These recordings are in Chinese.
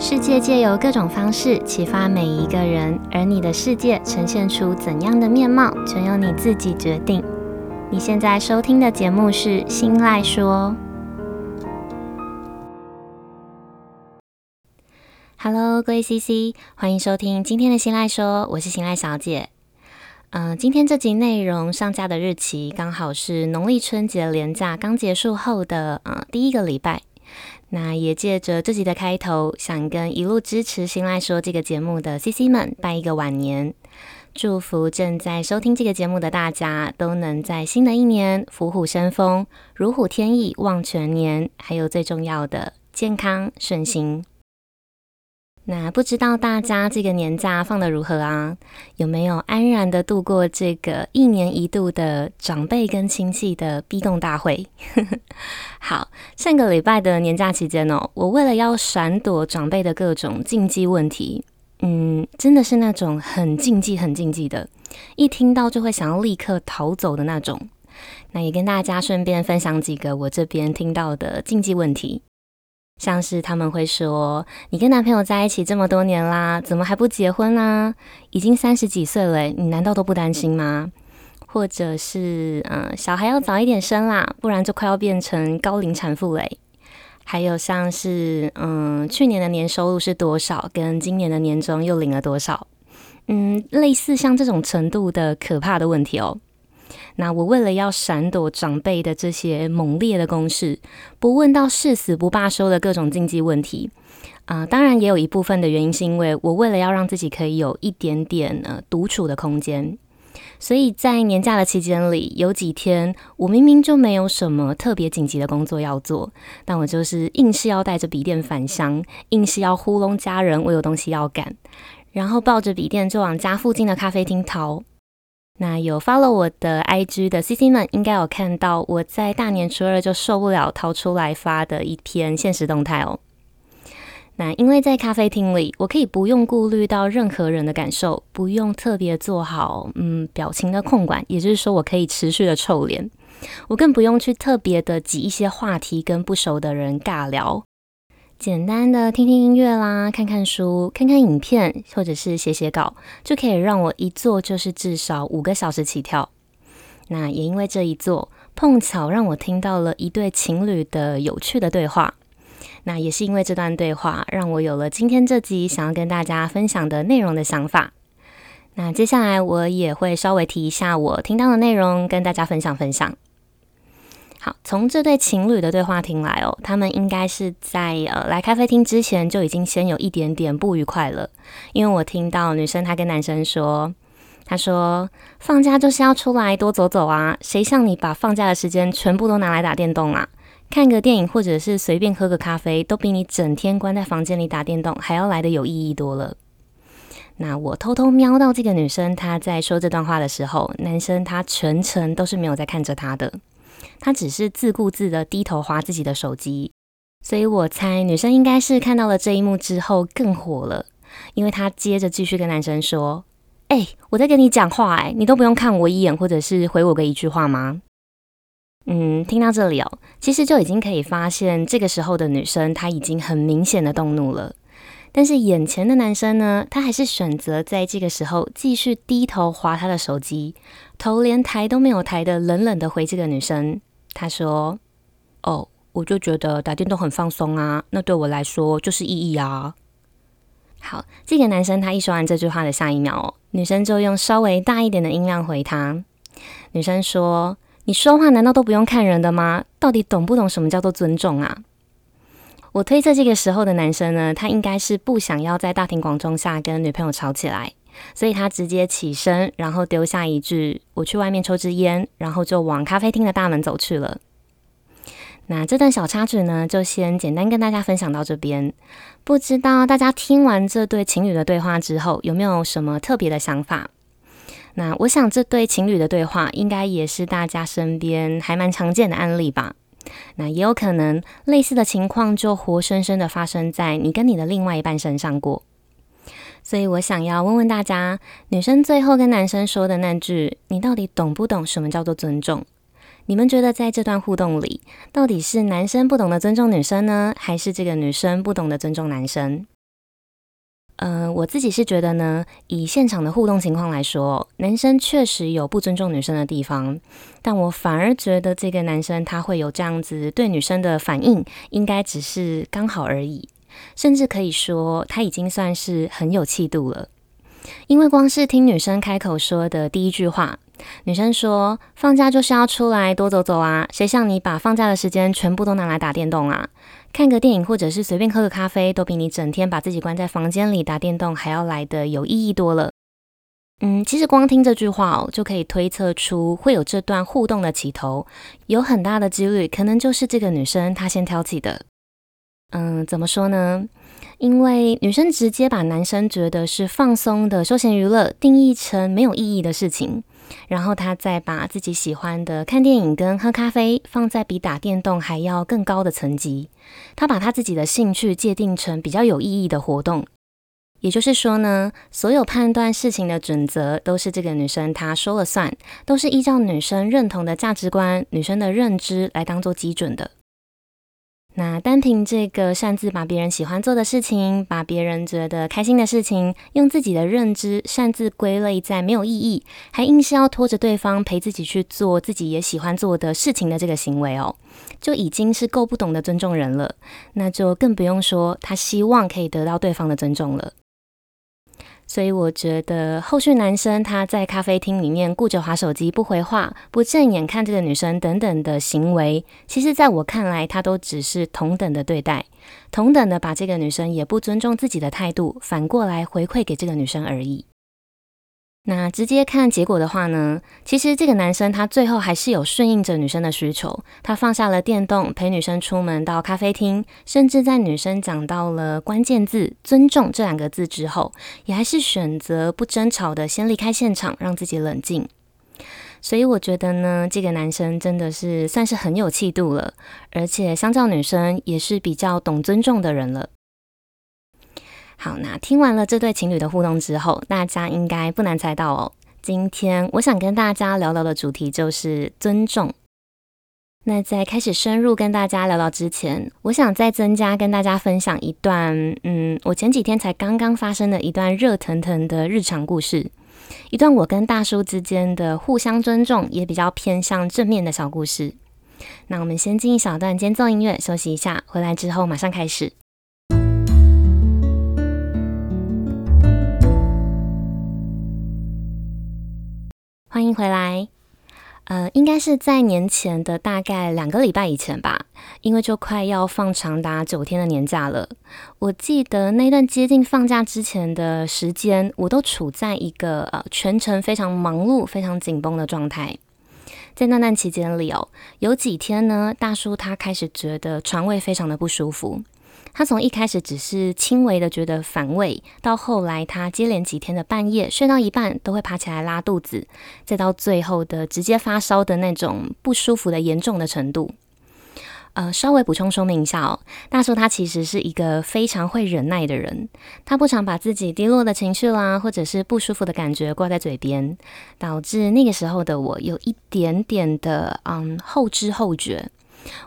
世界借由各种方式启发每一个人，而你的世界呈现出怎样的面貌，全由你自己决定。你现在收听的节目是《新赖说》。Hello，各位 CC，欢迎收听今天的《新赖说》，我是新赖小姐。嗯、今天这集内容上架的日期刚好是农历春节连假刚结束后的呃第一个礼拜。那也借着这集的开头，想跟一路支持《新来说》这个节目的 CC 们拜一个晚年，祝福正在收听这个节目的大家都能在新的一年虎虎生风、如虎添翼、望全年，还有最重要的健康顺心。那不知道大家这个年假放的如何啊？有没有安然的度过这个一年一度的长辈跟亲戚的逼供大会？好，上个礼拜的年假期间哦，我为了要闪躲长辈的各种禁忌问题，嗯，真的是那种很禁忌、很禁忌的，一听到就会想要立刻逃走的那种。那也跟大家顺便分享几个我这边听到的禁忌问题。像是他们会说：“你跟男朋友在一起这么多年啦，怎么还不结婚啊？已经三十几岁了，你难道都不担心吗？或者是，嗯，小孩要早一点生啦，不然就快要变成高龄产妇嘞。还有像是，嗯，去年的年收入是多少，跟今年的年终又领了多少？嗯，类似像这种程度的可怕的问题哦。”那我为了要闪躲长辈的这些猛烈的攻势，不问到誓死不罢休的各种禁忌问题，啊、当然也有一部分的原因是因为我为了要让自己可以有一点点呃独处的空间，所以在年假的期间里，有几天我明明就没有什么特别紧急的工作要做，但我就是硬是要带着笔电返乡，硬是要糊弄家人我有东西要赶，然后抱着笔电就往家附近的咖啡厅逃。那有 follow 我的 IG 的 CC 们，应该有看到我在大年初二就受不了逃出来发的一篇现实动态哦。那因为在咖啡厅里，我可以不用顾虑到任何人的感受，不用特别做好嗯表情的控管，也就是说，我可以持续的臭脸，我更不用去特别的挤一些话题跟不熟的人尬聊。简单的听听音乐啦，看看书，看看影片，或者是写写稿，就可以让我一坐就是至少五个小时起跳。那也因为这一坐，碰巧让我听到了一对情侣的有趣的对话。那也是因为这段对话，让我有了今天这集想要跟大家分享的内容的想法。那接下来我也会稍微提一下我听到的内容，跟大家分享分享。好，从这对情侣的对话听来哦，他们应该是在呃来咖啡厅之前就已经先有一点点不愉快了。因为我听到女生她跟男生说，她说放假就是要出来多走走啊，谁像你把放假的时间全部都拿来打电动啊？看个电影或者是随便喝个咖啡，都比你整天关在房间里打电动还要来的有意义多了。那我偷偷瞄到这个女生她在说这段话的时候，男生他全程都是没有在看着她的。他只是自顾自的低头划自己的手机，所以我猜女生应该是看到了这一幕之后更火了，因为她接着继续跟男生说：“哎、我在跟你讲话、欸，哎，你都不用看我一眼，或者是回我个一句话吗？”嗯，听到这里哦，其实就已经可以发现，这个时候的女生她已经很明显的动怒了，但是眼前的男生呢，他还是选择在这个时候继续低头划他的手机，头连抬都没有抬的，冷冷的回这个女生。他说：“哦，我就觉得打电动很放松啊，那对我来说就是意义啊。”好，这个男生他一说完这句话的下一秒，女生就用稍微大一点的音量回他。女生说：“你说话难道都不用看人的吗？到底懂不懂什么叫做尊重啊？”我推测这个时候的男生呢，他应该是不想要在大庭广众下跟女朋友吵起来。所以他直接起身，然后丢下一句“我去外面抽支烟”，然后就往咖啡厅的大门走去了。那这段小插曲呢，就先简单跟大家分享到这边。不知道大家听完这对情侣的对话之后，有没有什么特别的想法？那我想这对情侣的对话，应该也是大家身边还蛮常见的案例吧。那也有可能类似的情况，就活生生的发生在你跟你的另外一半身上过。所以我想要问问大家，女生最后跟男生说的那句“你到底懂不懂什么叫做尊重？”你们觉得在这段互动里，到底是男生不懂得尊重女生呢，还是这个女生不懂得尊重男生？呃，我自己是觉得呢，以现场的互动情况来说，男生确实有不尊重女生的地方，但我反而觉得这个男生他会有这样子对女生的反应，应该只是刚好而已，甚至可以说他已经算是很有气度了，因为光是听女生开口说的第一句话。女生说：“放假就是要出来多走走啊，谁像你把放假的时间全部都拿来打电动啊？看个电影或者是随便喝个咖啡，都比你整天把自己关在房间里打电动还要来的有意义多了。”嗯，其实光听这句话哦，就可以推测出会有这段互动的起头，有很大的几率可能就是这个女生她先挑起的。嗯，怎么说呢？因为女生直接把男生觉得是放松的休闲娱乐定义成没有意义的事情。然后她再把自己喜欢的看电影跟喝咖啡放在比打电动还要更高的层级，她把她自己的兴趣界定成比较有意义的活动，也就是说呢，所有判断事情的准则都是这个女生她说了算，都是依照女生认同的价值观、女生的认知来当做基准的。那单凭这个擅自把别人喜欢做的事情，把别人觉得开心的事情，用自己的认知擅自归类在没有意义，还硬是要拖着对方陪自己去做自己也喜欢做的事情的这个行为哦，就已经是够不懂得尊重人了。那就更不用说他希望可以得到对方的尊重了。所以我觉得后续男生他在咖啡厅里面顾着划手机不回话、不正眼看这个女生等等的行为，其实在我看来，他都只是同等的对待，同等的把这个女生也不尊重自己的态度反过来回馈给这个女生而已。那直接看结果的话呢，其实这个男生他最后还是有顺应着女生的需求，他放下了电动，陪女生出门到咖啡厅，甚至在女生讲到了关键字“尊重”这两个字之后，也还是选择不争吵的先离开现场，让自己冷静。所以我觉得呢，这个男生真的是算是很有气度了，而且相较女生也是比较懂尊重的人了。好，那听完了这对情侣的互动之后，大家应该不难猜到哦。今天我想跟大家聊聊的主题就是尊重。那在开始深入跟大家聊聊之前，我想再增加跟大家分享一段，嗯，我前几天才刚刚发生的一段热腾腾的日常故事，一段我跟大叔之间的互相尊重，也比较偏向正面的小故事。那我们先进一小段间奏音乐休息一下，回来之后马上开始。欢迎回来，呃，应该是在年前的大概两个礼拜以前吧，因为就快要放长达九天的年假了。我记得那段接近放假之前的时间，我都处在一个呃全程非常忙碌、非常紧绷的状态。在那段期间里哦，有几天呢，大叔他开始觉得肠胃非常的不舒服。他从一开始只是轻微的觉得反胃，到后来他接连几天的半夜睡到一半都会爬起来拉肚子，再到最后的直接发烧的那种不舒服的严重的程度。呃，稍微补充说明一下哦，大叔他其实是一个非常会忍耐的人，他不常把自己低落的情绪啦，或者是不舒服的感觉挂在嘴边，导致那个时候的我有一点点的嗯后知后觉。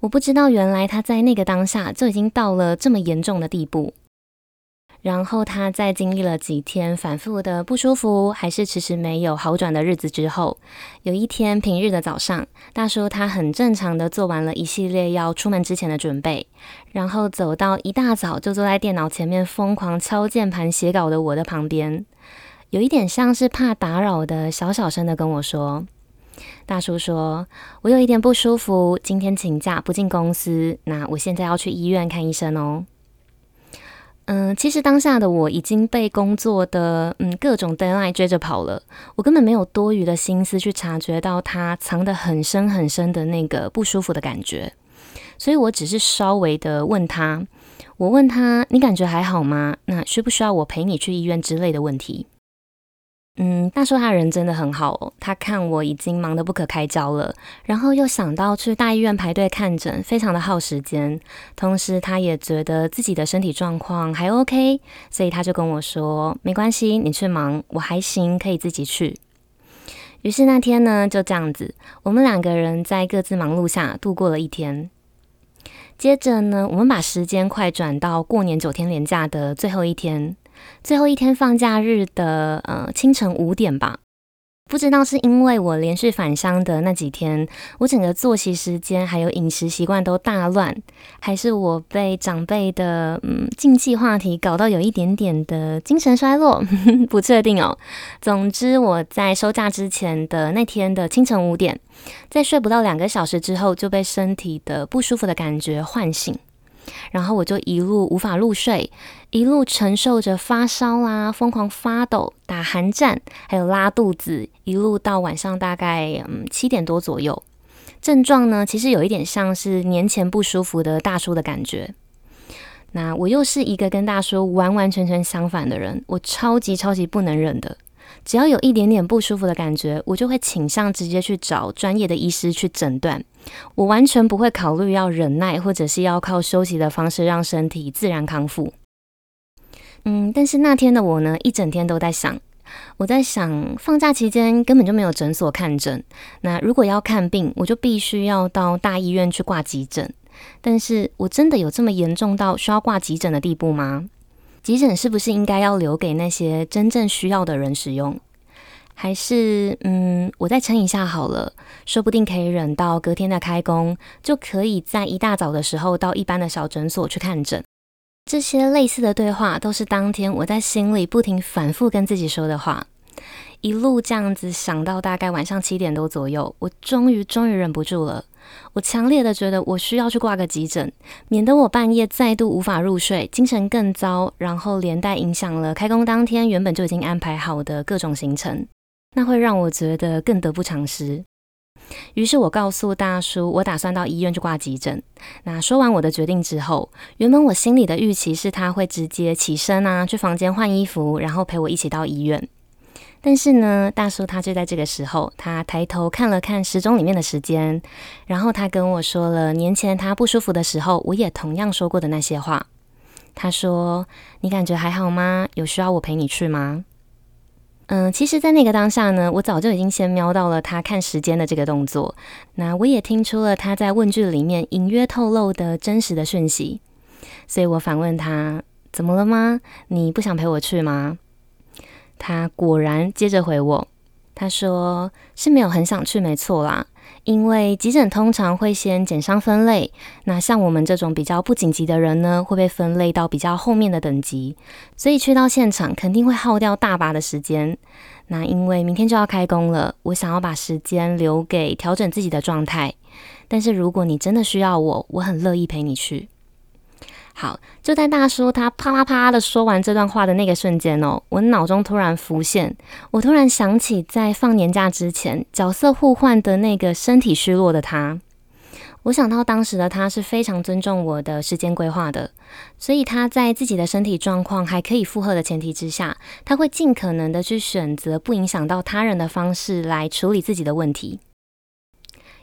我不知道，原来他在那个当下就已经到了这么严重的地步。然后他在经历了几天反复的不舒服，还是迟迟没有好转的日子之后，有一天平日的早上，大叔他很正常的做完了一系列要出门之前的准备，然后走到一大早就坐在电脑前面疯狂敲键盘写稿的我的旁边，有一点像是怕打扰的小小声的跟我说。大叔说：“我有一点不舒服，今天请假不进公司。那我现在要去医院看医生哦。”嗯，其实当下的我已经被工作的嗯各种 deadline 追着跑了，我根本没有多余的心思去察觉到他藏得很深很深的那个不舒服的感觉，所以我只是稍微的问他：“我问他，你感觉还好吗？那需不需要我陪你去医院之类的问题？”嗯，大叔他人真的很好。他看我已经忙得不可开交了，然后又想到去大医院排队看诊，非常的耗时间。同时，他也觉得自己的身体状况还 OK，所以他就跟我说：“没关系，你去忙，我还行，可以自己去。”于是那天呢，就这样子，我们两个人在各自忙碌下度过了一天。接着呢，我们把时间快转到过年九天连假的最后一天。最后一天放假日的呃清晨五点吧。不知道是因为我连续返乡的那几天，我整个作息时间还有饮食习惯都大乱，还是我被长辈的嗯禁忌话题搞到有一点点的精神衰弱，不确定哦。总之，我在收假之前的那天的清晨五点，在睡不到两个小时之后，就被身体的不舒服的感觉唤醒。然后我就一路无法入睡，一路承受着发烧啦、疯狂发抖、打寒战，还有拉肚子，一路到晚上大概嗯七点多左右。症状呢，其实有一点像是年前不舒服的大叔的感觉。那我又是一个跟大叔完完全全相反的人，我超级超级不能忍的。只要有一点点不舒服的感觉，我就会倾向直接去找专业的医师去诊断。我完全不会考虑要忍耐，或者是要靠休息的方式让身体自然康复。嗯，但是那天的我呢，一整天都在想，我在想，放假期间根本就没有诊所看诊。那如果要看病，我就必须要到大医院去挂急诊。但是我真的有这么严重到需要挂急诊的地步吗？急诊是不是应该要留给那些真正需要的人使用？还是嗯，我再撑一下好了，说不定可以忍到隔天的开工，就可以在一大早的时候到一般的小诊所去看诊。这些类似的对话都是当天我在心里不停反复跟自己说的话，一路这样子想到大概晚上七点多左右，我终于终于忍不住了。我强烈的觉得我需要去挂个急诊，免得我半夜再度无法入睡，精神更糟，然后连带影响了开工当天原本就已经安排好的各种行程，那会让我觉得更得不偿失。于是我告诉大叔，我打算到医院去挂急诊。那说完我的决定之后，原本我心里的预期是他会直接起身啊，去房间换衣服，然后陪我一起到医院。但是呢，大叔他就在这个时候，他抬头看了看时钟里面的时间，然后他跟我说了年前他不舒服的时候，我也同样说过的那些话。他说：“你感觉还好吗？有需要我陪你去吗？”嗯，其实，在那个当下呢，我早就已经先瞄到了他看时间的这个动作。那我也听出了他在问句里面隐约透露的真实的讯息，所以我反问他：“怎么了吗？你不想陪我去吗？”他果然接着回我，他说是没有很想去，没错啦，因为急诊通常会先检伤分类，那像我们这种比较不紧急的人呢，会被分类到比较后面的等级，所以去到现场肯定会耗掉大把的时间。那因为明天就要开工了，我想要把时间留给调整自己的状态，但是如果你真的需要我，我很乐意陪你去。好，就在大叔他啪啪啪的说完这段话的那个瞬间哦，我脑中突然浮现，我突然想起在放年假之前角色互换的那个身体虚弱的他。我想到当时的他是非常尊重我的时间规划的，所以他在自己的身体状况还可以负荷的前提之下，他会尽可能的去选择不影响到他人的方式来处理自己的问题。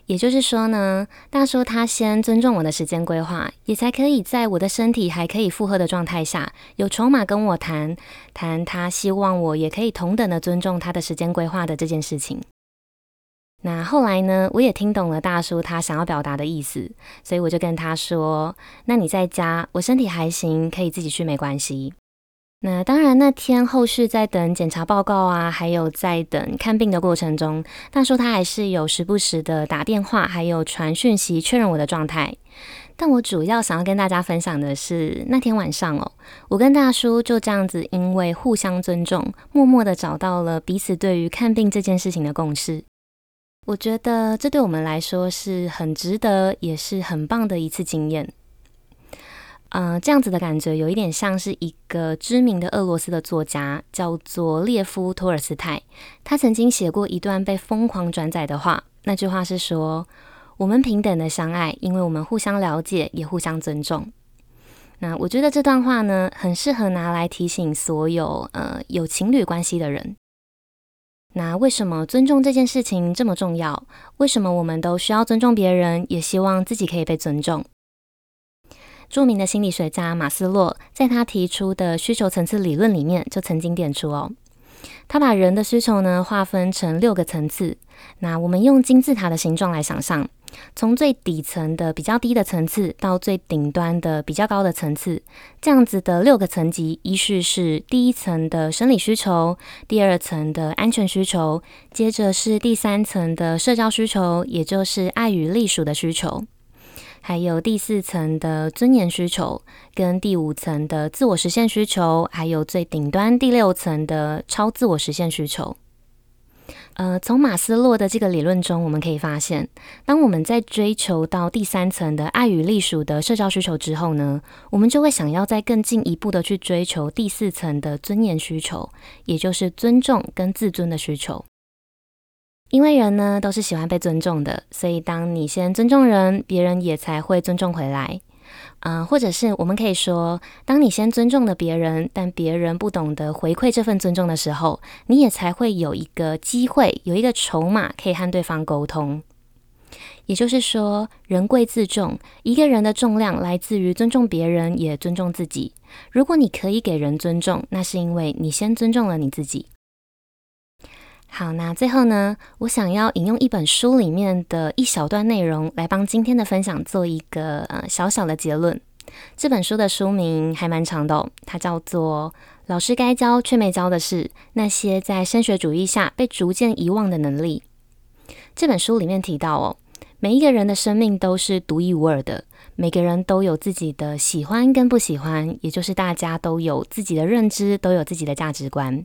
也就是说呢，大叔他先尊重我的时间规划，也才可以在我的身体还可以负荷的状态下，有筹码跟我谈谈他希望我也可以同等的尊重他的时间规划的这件事情。那后来呢，我也听懂了大叔他想要表达的意思，所以我就跟他说：“那你在家，我身体还行，可以自己去，没关系。”那当然，那天后续在等检查报告啊，还有在等看病的过程中，大叔他还是有时不时的打电话，还有传讯息确认我的状态。但我主要想要跟大家分享的是，那天晚上哦，我跟大叔就这样子，因为互相尊重，默默的找到了彼此对于看病这件事情的共识。我觉得这对我们来说是很值得，也是很棒的一次经验。呃，这样子的感觉有一点像是一个知名的俄罗斯的作家，叫做列夫·托尔斯泰。他曾经写过一段被疯狂转载的话，那句话是说：“我们平等的相爱，因为我们互相了解，也互相尊重。”那我觉得这段话呢，很适合拿来提醒所有呃有情侣关系的人。那为什么尊重这件事情这么重要？为什么我们都需要尊重别人，也希望自己可以被尊重？著名的心理学家马斯洛在他提出的需求层次理论里面，就曾经点出哦，他把人的需求呢划分成六个层次。那我们用金字塔的形状来想象，从最底层的比较低的层次到最顶端的比较高的层次，这样子的六个层级，依序是第一层的生理需求，第二层的安全需求，接着是第三层的社交需求，也就是爱与隶属的需求，还有第四层的尊严需求，跟第五层的自我实现需求，还有最顶端第六层的超自我实现需求。呃，从马斯洛的这个理论中，我们可以发现，当我们在追求到第三层的爱与隶属的社交需求之后呢，我们就会想要再更进一步的去追求第四层的尊严需求，也就是尊重跟自尊的需求。因为人呢都是喜欢被尊重的，所以当你先尊重人，别人也才会尊重回来。嗯、或者是我们可以说，当你先尊重了别人，但别人不懂得回馈这份尊重的时候，你也才会有一个机会，有一个筹码可以和对方沟通。也就是说，人贵自重，一个人的重量来自于尊重别人，也尊重自己。如果你可以给人尊重，那是因为你先尊重了你自己。好，那最后呢，我想要引用一本书里面的一小段内容，来帮今天的分享做一个呃小小的结论。这本书的书名还蛮长的哦，它叫做《老师该教却没教的是那些在升学主义下被逐渐遗忘的能力》。这本书里面提到哦，每一个人的生命都是独一无二的，每个人都有自己的喜欢跟不喜欢，也就是大家都有自己的认知，都有自己的价值观。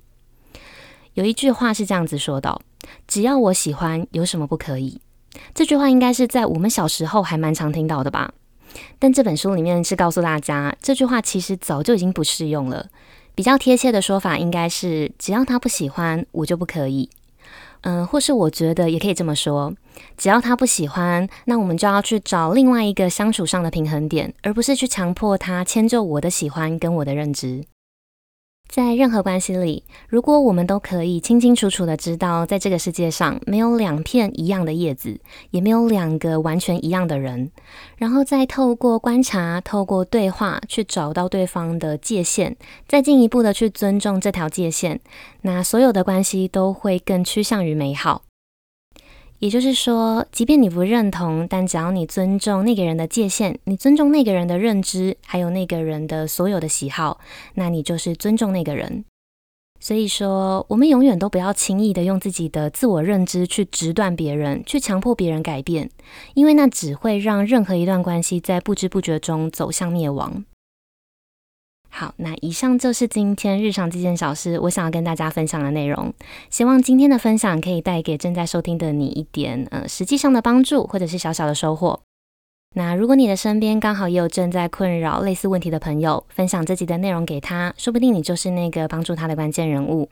有一句话是这样子说的：“只要我喜欢，有什么不可以？”这句话应该是在我们小时候还蛮常听到的吧？但这本书里面是告诉大家，这句话其实早就已经不适用了。比较贴切的说法应该是：“只要他不喜欢，我就不可以。”嗯，或是我觉得也可以这么说：“只要他不喜欢，那我们就要去找另外一个相处上的平衡点，而不是去强迫他迁就我的喜欢跟我的认知。”在任何关系里，如果我们都可以清清楚楚的知道，在这个世界上没有两片一样的叶子，也没有两个完全一样的人，然后再透过观察、透过对话去找到对方的界限，再进一步的去尊重这条界限，那所有的关系都会更趋向于美好。也就是说，即便你不认同，但只要你尊重那个人的界限，你尊重那个人的认知，还有那个人的所有的喜好，那你就是尊重那个人。所以说，我们永远都不要轻易的用自己的自我认知去直断别人，去强迫别人改变，因为那只会让任何一段关系在不知不觉中走向灭亡。好，那以上就是今天日常这件小事，我想要跟大家分享的内容。希望今天的分享可以带给正在收听的你一点呃实际上的帮助，或者是小小的收获。那如果你的身边刚好也有正在困扰类似问题的朋友，分享这集的内容给他，说不定你就是那个帮助他的关键人物。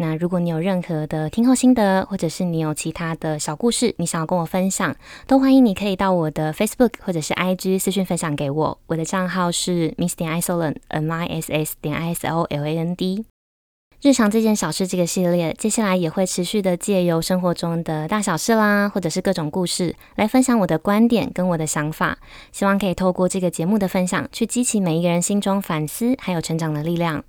那如果你有任何的听后心得，或者是你有其他的小故事，你想要跟我分享，都欢迎你可以到我的 Facebook 或者是 IG 私讯分享给我。我的账号是 Miss 点 Isoland，M I S S 点 I S O L A N D。日常这件小事这个系列，接下来也会持续的借由生活中的大小事啦，或者是各种故事，来分享我的观点跟我的想法。希望可以透过这个节目的分享，去激起每一个人心中反思还有成长的力量。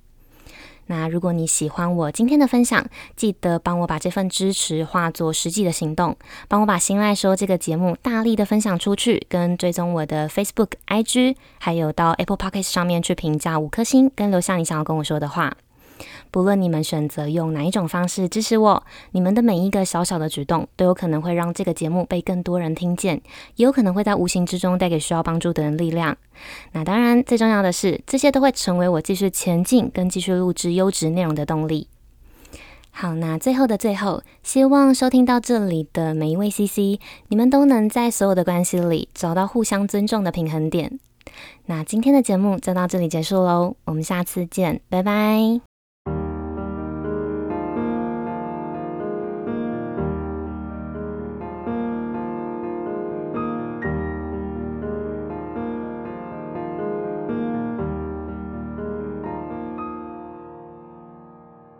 那如果你喜欢我今天的分享，记得帮我把这份支持化作实际的行动，帮我把《新爱说》这个节目大力的分享出去，跟追踪我的 Facebook、IG，还有到 Apple p o c k e t 上面去评价五颗星，跟留下你想要跟我说的话。不论你们选择用哪一种方式支持我，你们的每一个小小的举动都有可能会让这个节目被更多人听见，也有可能会在无形之中带给需要帮助的人力量。那当然，最重要的是，这些都会成为我继续前进跟继续录制优质内容的动力。好，那最后的最后，希望收听到这里的每一位 CC，你们都能在所有的关系里找到互相尊重的平衡点。那今天的节目就到这里结束喽，我们下次见，拜拜。